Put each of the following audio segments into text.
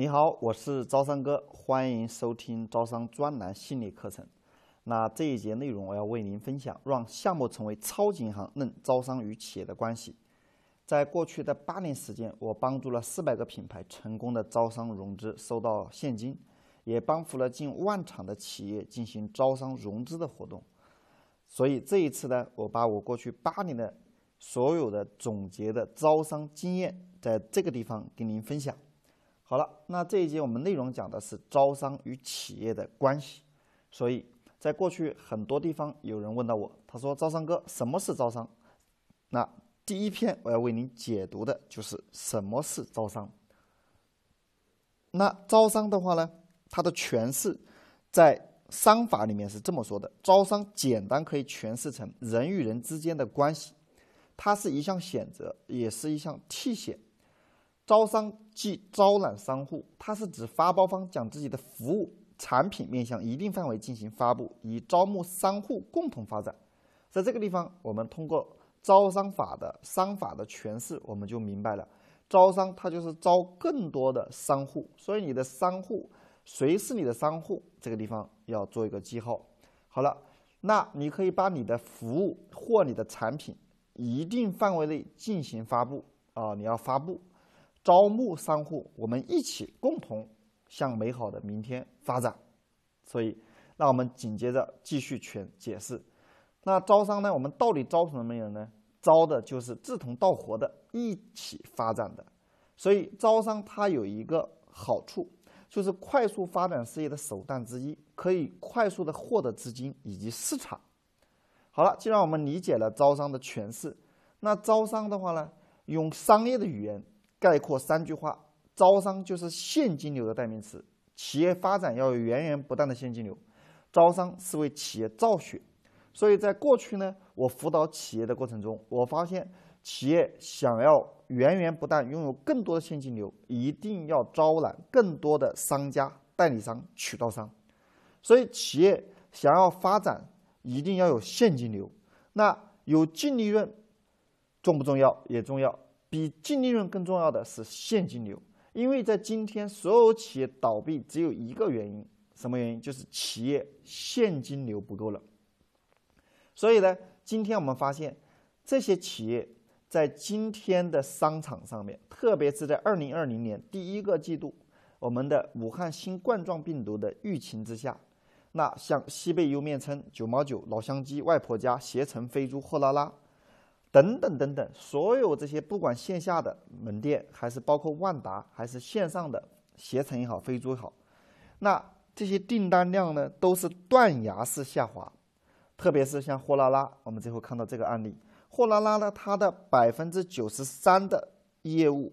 你好，我是招商哥，欢迎收听招商专栏系列课程。那这一节内容，我要为您分享，让项目成为超级银行，论招商与企业的关系。在过去的八年时间，我帮助了四百个品牌成功的招商融资，收到现金，也帮扶了近万场的企业进行招商融资的活动。所以这一次呢，我把我过去八年的所有的总结的招商经验，在这个地方跟您分享。好了，那这一节我们内容讲的是招商与企业的关系。所以在过去很多地方有人问到我，他说：“招商哥，什么是招商？”那第一篇我要为您解读的就是什么是招商。那招商的话呢，它的诠释在商法里面是这么说的：招商简单可以诠释成人与人之间的关系，它是一项选择，也是一项替选。招商即招揽商户，它是指发包方将自己的服务产品面向一定范围进行发布，以招募商户共同发展。在这个地方，我们通过。招商法的商法的诠释，我们就明白了。招商它就是招更多的商户，所以你的商户谁是你的商户，这个地方要做一个记号。好了，那你可以把你的服务或你的产品一定范围内进行发布啊，你要发布招募商户，我们一起共同向美好的明天发展。所以，那我们紧接着继续全解释。那招商呢？我们到底招什么人呢？招的就是志同道合的，一起发展的。所以招商它有一个好处，就是快速发展事业的手段之一，可以快速的获得资金以及市场。好了，既然我们理解了招商的诠释，那招商的话呢，用商业的语言概括三句话：招商就是现金流的代名词。企业发展要有源源不断的现金流，招商是为企业造血。所以在过去呢，我辅导企业的过程中，我发现企业想要源源不断拥有更多的现金流，一定要招揽更多的商家、代理商、渠道商。所以企业想要发展，一定要有现金流。那有净利润重不重要？也重要。比净利润更重要的是现金流。因为在今天，所有企业倒闭只有一个原因，什么原因？就是企业现金流不够了。所以呢，今天我们发现，这些企业在今天的商场上面，特别是在二零二零年第一个季度，我们的武汉新冠状病毒的疫情之下，那像西贝莜面村、九毛九、老乡鸡、外婆家、携程、飞猪、货拉拉等等等等，所有这些不管线下的门店，还是包括万达，还是线上的携程也好、飞猪也好，那这些订单量呢，都是断崖式下滑。特别是像货拉拉，我们最后看到这个案例，货拉拉呢，它的百分之九十三的业务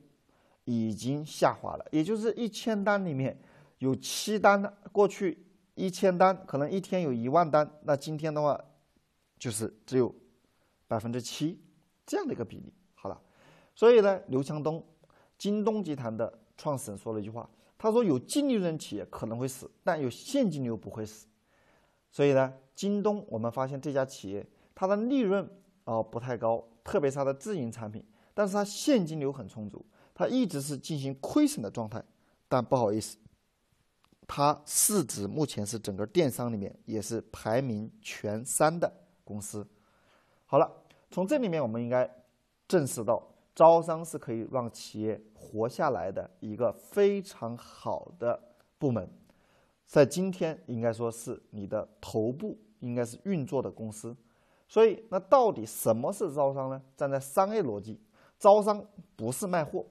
已经下滑了，也就是一千单里面有七单，过去一千单可能一天有一万单，那今天的话就是只有百分之七这样的一个比例。好了，所以呢，刘强东，京东集团的创始人说了一句话，他说有净利润企业可能会死，但有现金流不会死。所以呢，京东我们发现这家企业它的利润啊不太高，特别是它的自营产品，但是它现金流很充足，它一直是进行亏损的状态。但不好意思，它市值目前是整个电商里面也是排名前三的公司。好了，从这里面我们应该证实到，招商是可以让企业活下来的一个非常好的部门。在今天，应该说是你的头部应该是运作的公司，所以那到底什么是招商呢？站在商业逻辑，招商不是卖货，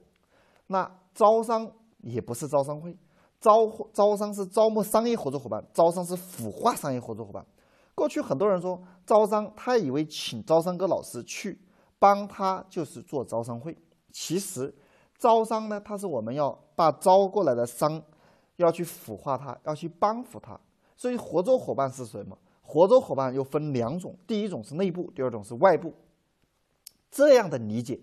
那招商也不是招商会，招招商是招募商业合作伙伴，招商是孵化商业合作伙伴。过去很多人说招商，他以为请招商哥老师去帮他就是做招商会，其实招商呢，它是我们要把招过来的商。要去孵化它，要去帮扶它，所以合作伙伴是什么？合作伙伴又分两种，第一种是内部，第二种是外部。这样的理解，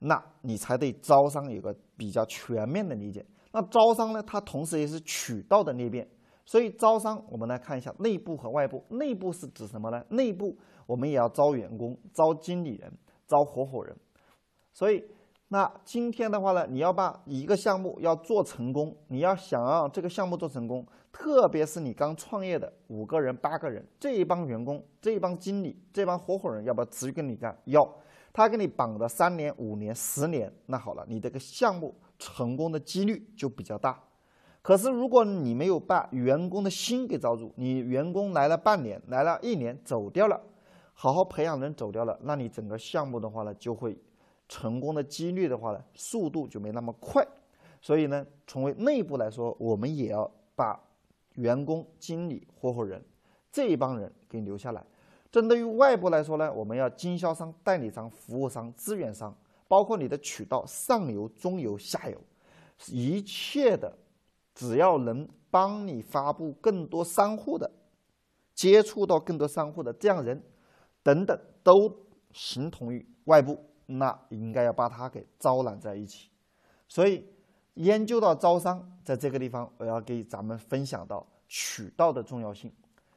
那你才对招商有个比较全面的理解。那招商呢，它同时也是渠道的裂变。所以招商，我们来看一下内部和外部。内部是指什么呢？内部我们也要招员工、招经理人、招合伙人。所以那今天的话呢，你要把一个项目要做成功，你要想让这个项目做成功，特别是你刚创业的五个人、八个人这一帮员工、这一帮经理、这帮合伙人，要不要持续跟你干？要，他给你绑的三年、五年、十年，那好了，你这个项目成功的几率就比较大。可是如果你没有把员工的心给抓住，你员工来了半年、来了一年走掉了，好好培养人走掉了，那你整个项目的话呢，就会。成功的几率的话呢，速度就没那么快，所以呢，从为内部来说，我们也要把员工、经理、合伙人这一帮人给留下来。针对于外部来说呢，我们要经销商、代理商、服务商、资源商，包括你的渠道上游、中游、下游，一切的，只要能帮你发布更多商户的，接触到更多商户的这样人，等等，都形同于外部。那应该要把它给招揽在一起，所以研究到招商，在这个地方我要给咱们分享到渠道的重要性。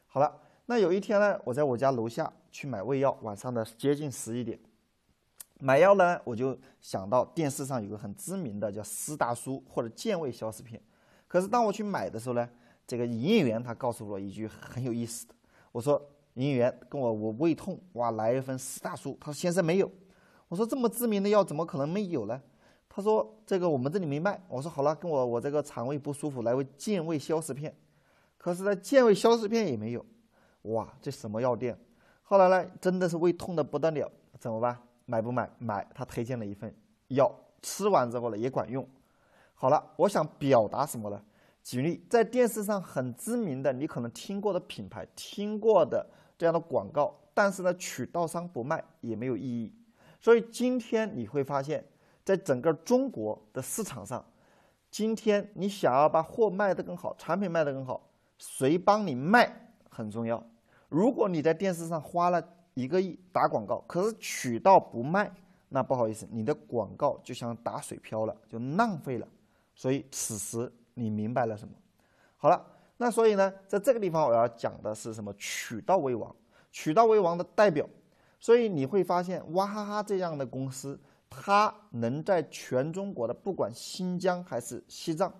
好了，那有一天呢，我在我家楼下去买胃药，晚上的接近十一点，买药呢，我就想到电视上有个很知名的叫施大叔或者健胃消食片，可是当我去买的时候呢，这个营业员他告诉我一句很有意思的，我说营业员跟我我胃痛，哇，来一份施大叔，他说先生没有。我说这么知名的药怎么可能没有呢？他说这个我们这里没卖。我说好了，跟我我这个肠胃不舒服，来位健胃消食片。可是呢，健胃消食片也没有。哇，这什么药店？后来呢，真的是胃痛的不得了，怎么办？买不买？买。他推荐了一份药，吃完之后呢也管用。好了，我想表达什么呢？举例，在电视上很知名的，你可能听过的品牌，听过的这样的广告，但是呢，渠道商不卖也没有意义。所以今天你会发现，在整个中国的市场上，今天你想要把货卖得更好，产品卖得更好，谁帮你卖很重要。如果你在电视上花了一个亿打广告，可是渠道不卖，那不好意思，你的广告就像打水漂了，就浪费了。所以此时你明白了什么？好了，那所以呢，在这个地方我要讲的是什么？渠道为王，渠道为王的代表。所以你会发现，娃哈哈这样的公司，它能在全中国的不管新疆还是西藏，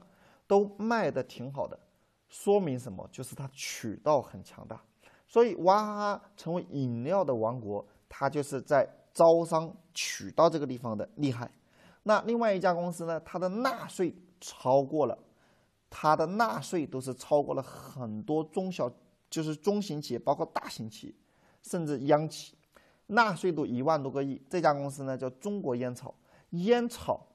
都卖的挺好的，说明什么？就是它渠道很强大。所以娃哈哈成为饮料的王国，它就是在招商渠道这个地方的厉害。那另外一家公司呢，它的纳税超过了，它的纳税都是超过了很多中小，就是中型企业，包括大型企业，甚至央企。纳税都一万多个亿，这家公司呢叫中国烟草。烟草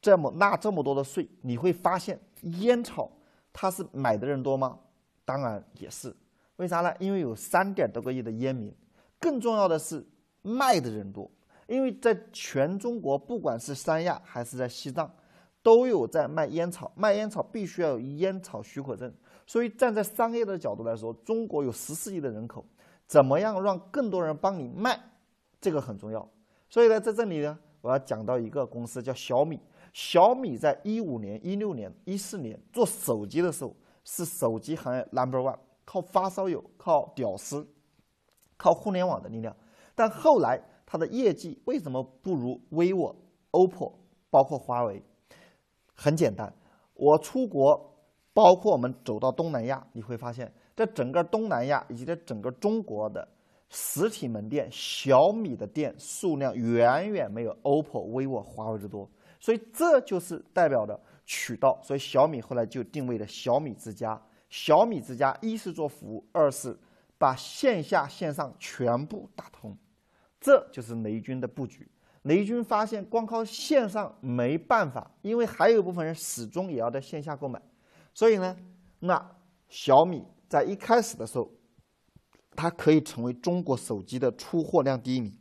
这么纳这么多的税，你会发现烟草它是买的人多吗？当然也是。为啥呢？因为有三点多个亿的烟民。更重要的是卖的人多，因为在全中国，不管是三亚还是在西藏，都有在卖烟草。卖烟草必须要有烟草许可证。所以站在商业的角度来说，中国有十四亿的人口。怎么样让更多人帮你卖，这个很重要。所以呢，在这里呢，我要讲到一个公司叫小米。小米在一五年、一六年、一四年做手机的时候，是手机行业 number one，靠发烧友、靠屌丝、靠互联网的力量。但后来它的业绩为什么不如 vivo、OPPO，包括华为？很简单，我出国，包括我们走到东南亚，你会发现。在整个东南亚以及在整个中国的实体门店，小米的店数量远远没有 OPPO、vivo、华为的多，所以这就是代表的渠道。所以小米后来就定位了小米之家。小米之家一是做服务，二是把线下线上全部打通，这就是雷军的布局。雷军发现光靠线上没办法，因为还有一部分人始终也要在线下购买，所以呢，那小米。在一开始的时候，它可以成为中国手机的出货量第一名，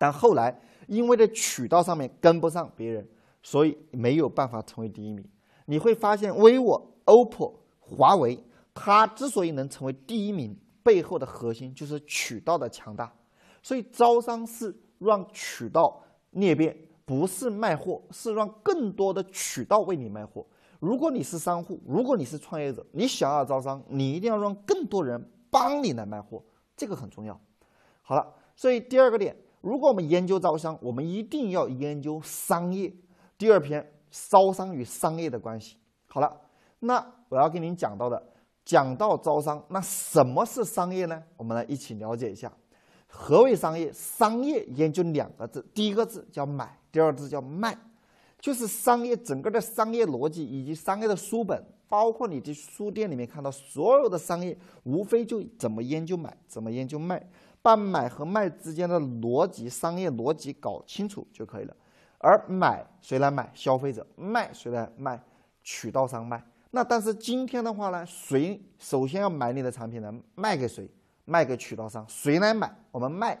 但后来因为在渠道上面跟不上别人，所以没有办法成为第一名。你会发现，vivo、OPPO、华为，它之所以能成为第一名，背后的核心就是渠道的强大。所以招商是让渠道裂变，不是卖货，是让更多的渠道为你卖货。如果你是商户，如果你是创业者，你想要招商，你一定要让更多人帮你来卖货，这个很重要。好了，所以第二个点，如果我们研究招商，我们一定要研究商业。第二篇，招商与商业的关系。好了，那我要跟您讲到的，讲到招商，那什么是商业呢？我们来一起了解一下，何为商业？商业研究两个字，第一个字叫买，第二个字叫卖，就是商业整个的商业逻辑以及商业的书本。包括你的书店里面看到所有的商业，无非就怎么研究买，怎么研究卖，把买和卖之间的逻辑、商业逻辑搞清楚就可以了。而买谁来买？消费者。卖谁来卖？渠道商卖。那但是今天的话呢，谁首先要买你的产品呢？卖给谁？卖给渠道商。谁来买？我们卖，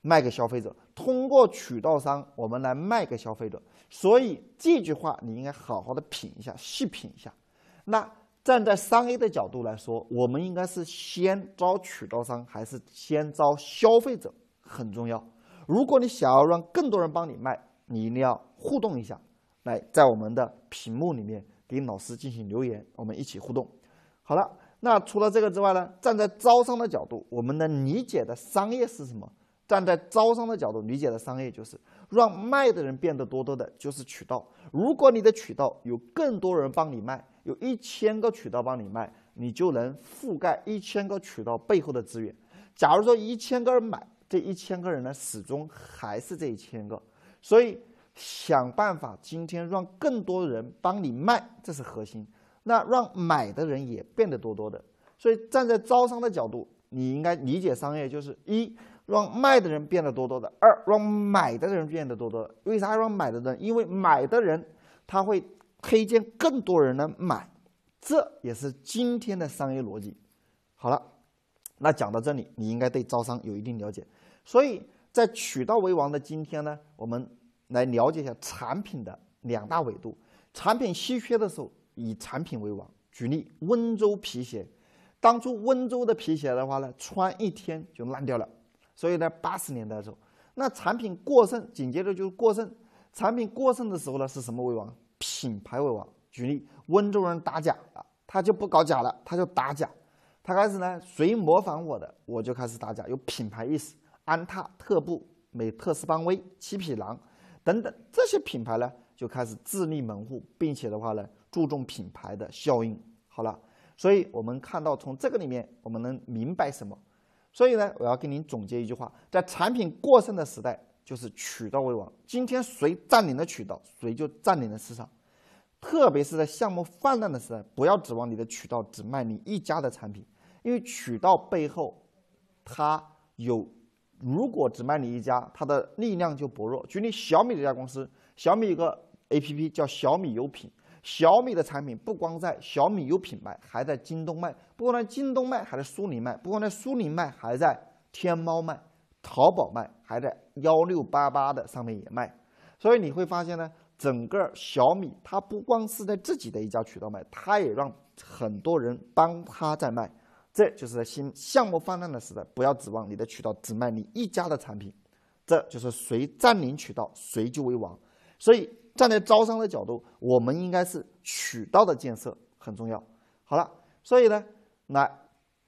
卖给消费者。通过渠道商，我们来卖给消费者。所以这句话你应该好好的品一下，细品一下。那站在商业的角度来说，我们应该是先招渠道商，还是先招消费者？很重要。如果你想要让更多人帮你卖，你一定要互动一下，来在我们的屏幕里面给老师进行留言，我们一起互动。好了，那除了这个之外呢？站在招商的角度，我们能理解的商业是什么？站在招商的角度理解的商业就是让卖的人变得多多的，就是渠道。如果你的渠道有更多人帮你卖。有一千个渠道帮你卖，你就能覆盖一千个渠道背后的资源。假如说一千个人买，这一千个人呢，始终还是这一千个。所以想办法今天让更多人帮你卖，这是核心。那让买的人也变得多多的。所以站在招商的角度，你应该理解商业就是一让卖的人变得多多的，二让买的人变得多多的。为啥让买的人？因为买的人他会。推荐更多人来买，这也是今天的商业逻辑。好了，那讲到这里，你应该对招商有一定了解。所以在渠道为王的今天呢，我们来了解一下产品的两大维度。产品稀缺的时候，以产品为王。举例，温州皮鞋，当初温州的皮鞋的话呢，穿一天就烂掉了。所以呢，八十年代的时候，那产品过剩，紧接着就是过剩。产品过剩的时候呢，是什么为王？品牌为王，举例，温州人打假啊，他就不搞假了，他就打假。他开始呢，谁模仿我的，我就开始打假，有品牌意识。安踏、特步、美特斯邦威、七匹狼等等这些品牌呢，就开始自立门户，并且的话呢，注重品牌的效应。好了，所以我们看到从这个里面，我们能明白什么？所以呢，我要跟您总结一句话：在产品过剩的时代。就是渠道为王，今天谁占领了渠道，谁就占领了市场。特别是在项目泛滥的时代，不要指望你的渠道只卖你一家的产品，因为渠道背后，它有，如果只卖你一家，它的力量就薄弱。举例小米这家公司，小米有个 APP 叫小米优品，小米的产品不光在小米有品牌，还在京东卖，不光在京东卖，还在苏宁卖，不光在苏宁卖，还在天猫卖。淘宝卖，还在幺六八八的上面也卖，所以你会发现呢，整个小米它不光是在自己的一家渠道卖，它也让很多人帮他在卖。这就是在新项目泛滥的时代，不要指望你的渠道只卖你一家的产品，这就是谁占领渠道谁就为王。所以站在招商的角度，我们应该是渠道的建设很重要。好了，所以呢，来。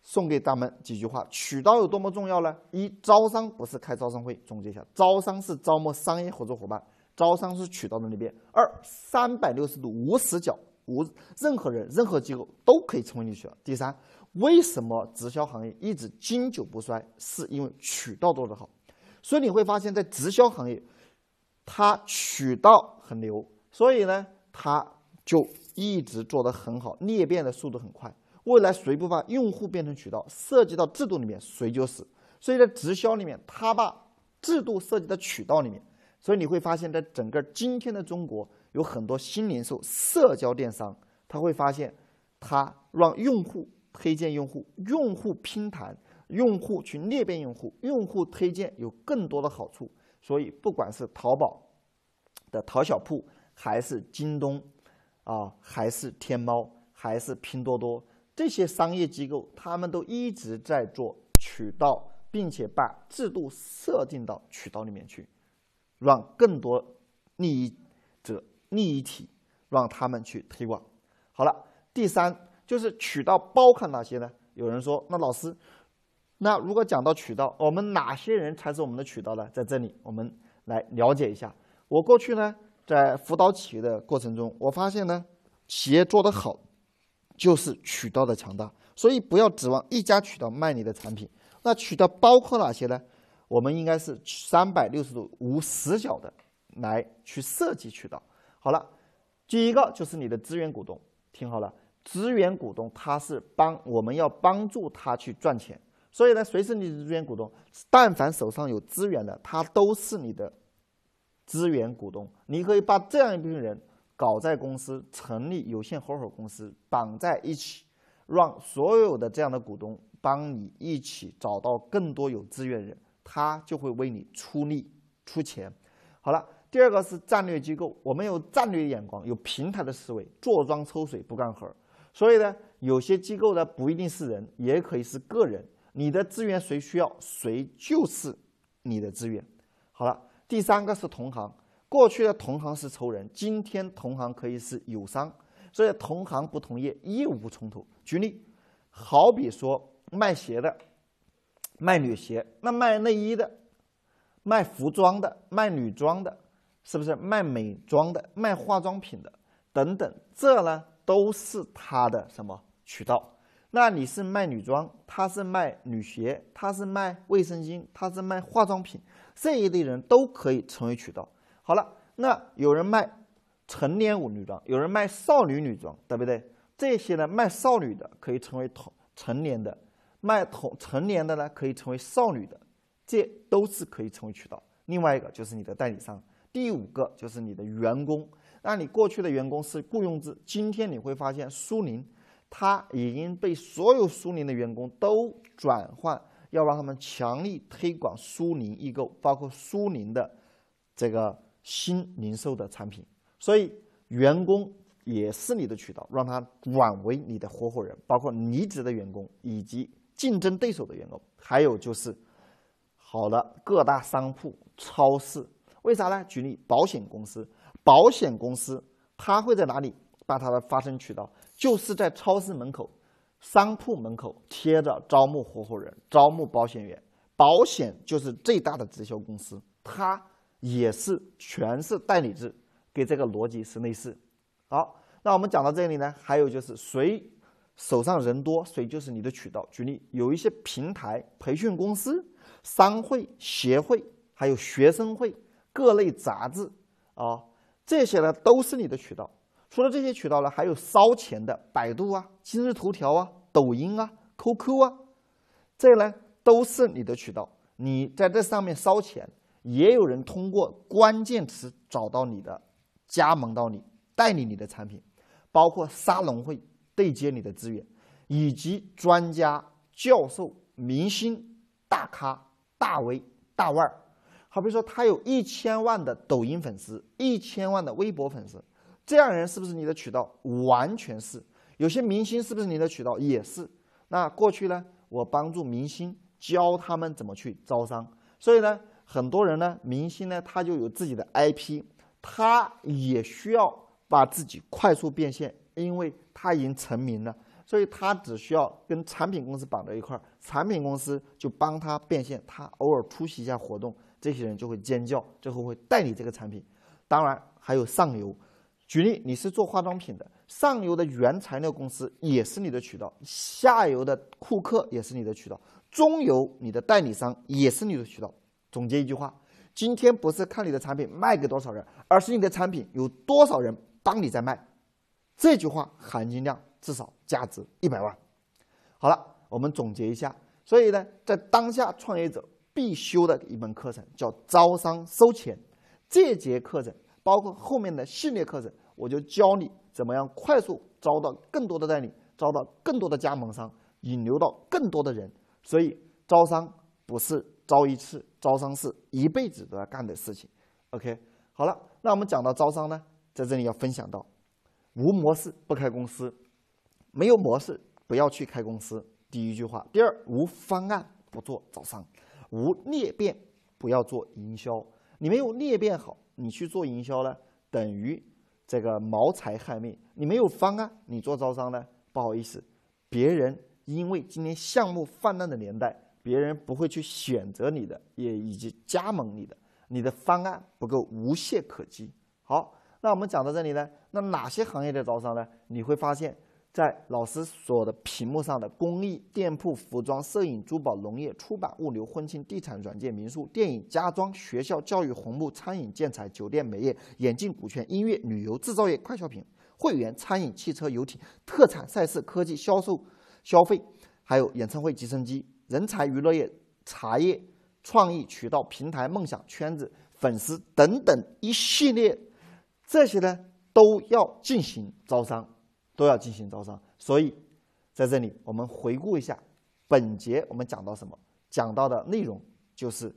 送给咱们几句话：渠道有多么重要呢？一，招商不是开招商会，总结一下，招商是招募商业合作伙伴，招商是渠道的那边。二，三百六十度无死角，无任何人、任何机构都可以成为你渠道。第三，为什么直销行业一直经久不衰？是因为渠道做得好。所以你会发现在直销行业，它渠道很牛，所以呢，它就一直做得很好，裂变的速度很快。未来谁不把用户变成渠道，涉及到制度里面，谁就死。所以在直销里面，他把制度设计到渠道里面，所以你会发现在整个今天的中国，有很多新零售、社交电商，他会发现，他让用户推荐用户，用户拼谈，用户去裂变用户，用户推荐有更多的好处。所以不管是淘宝的淘小铺，还是京东，啊，还是天猫，还是拼多多。这些商业机构，他们都一直在做渠道，并且把制度设定到渠道里面去，让更多利益者、利益体让他们去推广。好了，第三就是渠道包含哪些呢？有人说，那老师，那如果讲到渠道，我们哪些人才是我们的渠道呢？在这里，我们来了解一下。我过去呢，在辅导企业的过程中，我发现呢，企业做得好，就是渠道的强大。所以不要指望一家渠道卖你的产品。那渠道包括哪些呢？我们应该是三百六十度无死角的来去设计渠道。好了，第一个就是你的资源股东，听好了，资源股东他是帮我们要帮助他去赚钱。所以呢，谁是你的资源股东？但凡手上有资源的，他都是你的资源股东。你可以把这样一部分人搞在公司，成立有限合伙公司，绑在一起。让所有的这样的股东帮你一起找到更多有资源人，他就会为你出力出钱。好了，第二个是战略机构，我们有战略眼光，有平台的思维，坐庄抽水不干活。所以呢，有些机构呢不一定是人，也可以是个人。你的资源谁需要，谁就是你的资源。好了，第三个是同行，过去的同行是仇人，今天同行可以是友商。所以同行不同业，业务不冲突。举例，好比说卖鞋的，卖女鞋；那卖内衣的，卖服装的，卖女装的，是不是卖美妆的，卖化妆品的等等？这呢都是他的什么渠道？那你是卖女装，他是卖女鞋，他是卖卫生巾，他是卖化妆品，这一类人都可以成为渠道。好了，那有人卖。成年舞女装，有人卖少女女装，对不对？这些呢，卖少女的可以成为同成年的，卖同成年的呢可以成为少女的，这都是可以成为渠道。另外一个就是你的代理商，第五个就是你的员工。那你过去的员工是雇佣制，今天你会发现苏宁，它已经被所有苏宁的员工都转换，要让他们强力推广苏宁易购，包括苏宁的这个新零售的产品。所以，员工也是你的渠道，让他转为你的合伙人，包括离职的员工以及竞争对手的员工，还有就是好的各大商铺、超市。为啥呢？举例，保险公司，保险公司它会在哪里把它的发声渠道？就是在超市门口、商铺门口贴着招募合伙人、招募保险员。保险就是最大的直销公司，它也是全是代理制。跟这个逻辑是类似。好，那我们讲到这里呢，还有就是谁手上人多，谁就是你的渠道。举例，有一些平台、培训公司、商会、协会，还有学生会、各类杂志啊，这些呢都是你的渠道。除了这些渠道呢，还有烧钱的百度啊、今日头条啊、抖音啊、QQ 啊，这呢都是你的渠道。你在这上面烧钱，也有人通过关键词找到你的。加盟到你，代理你的产品，包括沙龙会对接你的资源，以及专家、教授、明星、大咖、大 V、大腕儿。好比说，他有一千万的抖音粉丝，一千万的微博粉丝，这样人是不是你的渠道？完全是。有些明星是不是你的渠道？也是。那过去呢，我帮助明星教他们怎么去招商，所以呢，很多人呢，明星呢，他就有自己的 IP。他也需要把自己快速变现，因为他已经成名了，所以他只需要跟产品公司绑在一块儿，产品公司就帮他变现。他偶尔出席一下活动，这些人就会尖叫，最后会代理这个产品。当然还有上游，举例你是做化妆品的，上游的原材料公司也是你的渠道，下游的库克也是你的渠道，中游你的代理商也是你的渠道。总结一句话。今天不是看你的产品卖给多少人，而是你的产品有多少人帮你在卖。这句话含金量至少价值一百万。好了，我们总结一下。所以呢，在当下创业者必修的一门课程叫招商收钱。这节课程包括后面的系列课程，我就教你怎么样快速招到更多的代理，招到更多的加盟商，引流到更多的人。所以招商不是。招一次招商是一辈子都要干的事情，OK，好了，那我们讲到招商呢，在这里要分享到，无模式不开公司，没有模式不要去开公司。第一句话，第二，无方案不做招商，无裂变不要做营销。你没有裂变好，你去做营销呢，等于这个谋财害命。你没有方案，你做招商呢，不好意思，别人因为今天项目泛滥的年代。别人不会去选择你的，也以及加盟你的，你的方案不够无懈可击。好，那我们讲到这里呢，那哪些行业的招商呢？你会发现。在老师所的屏幕上的公益、店铺、服装、摄影、珠宝、农业、出版、物流、婚庆、地产、软件、民宿、电影、家装、学校、教育、红木、餐饮、建材、酒店、美业、眼镜、股权、音乐、旅游、制造业、快消品、会员、餐饮、汽车、游艇、特产、赛事、科技、销售、消费，还有演唱会、直升机、人才、娱乐业、茶叶、创意、渠道、平台、梦想、圈子、粉丝等等一系列，这些呢都要进行招商。都要进行招商，所以在这里我们回顾一下本节我们讲到什么？讲到的内容就是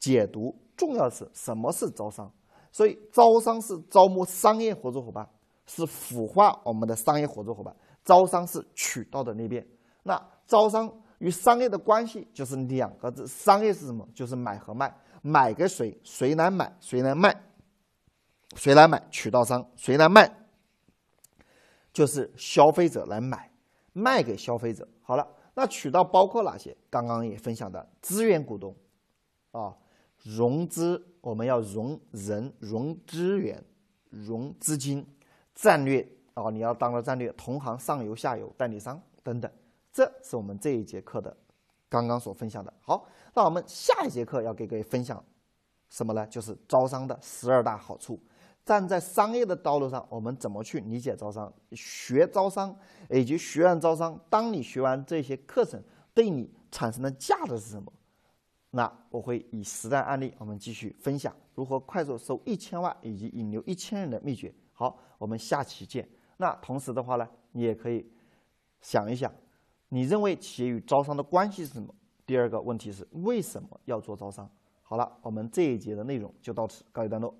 解读，重要的是什么是招商。所以招商是招募商业合作伙伴，是孵化我们的商业合作伙伴。招商是渠道的裂变。那招商与商业的关系就是两个字：商业是什么？就是买和卖。买给谁？谁来买？谁来卖？谁来买？渠道商。谁来卖？就是消费者来买，卖给消费者。好了，那渠道包括哪些？刚刚也分享的资源股东，啊，融资我们要融人、融资源、融资金，战略啊，你要当了战略，同行、上游、下游、代理商等等，这是我们这一节课的刚刚所分享的。好，那我们下一节课要给各位分享什么呢？就是招商的十二大好处。站在商业的道路上，我们怎么去理解招商、学招商以及学完招商？当你学完这些课程，对你产生的价值是什么？那我会以实战案例，我们继续分享如何快速收一千万以及引流一千人的秘诀。好，我们下期见。那同时的话呢，你也可以想一想，你认为企业与招商的关系是什么？第二个问题是为什么要做招商？好了，我们这一节的内容就到此告一段落。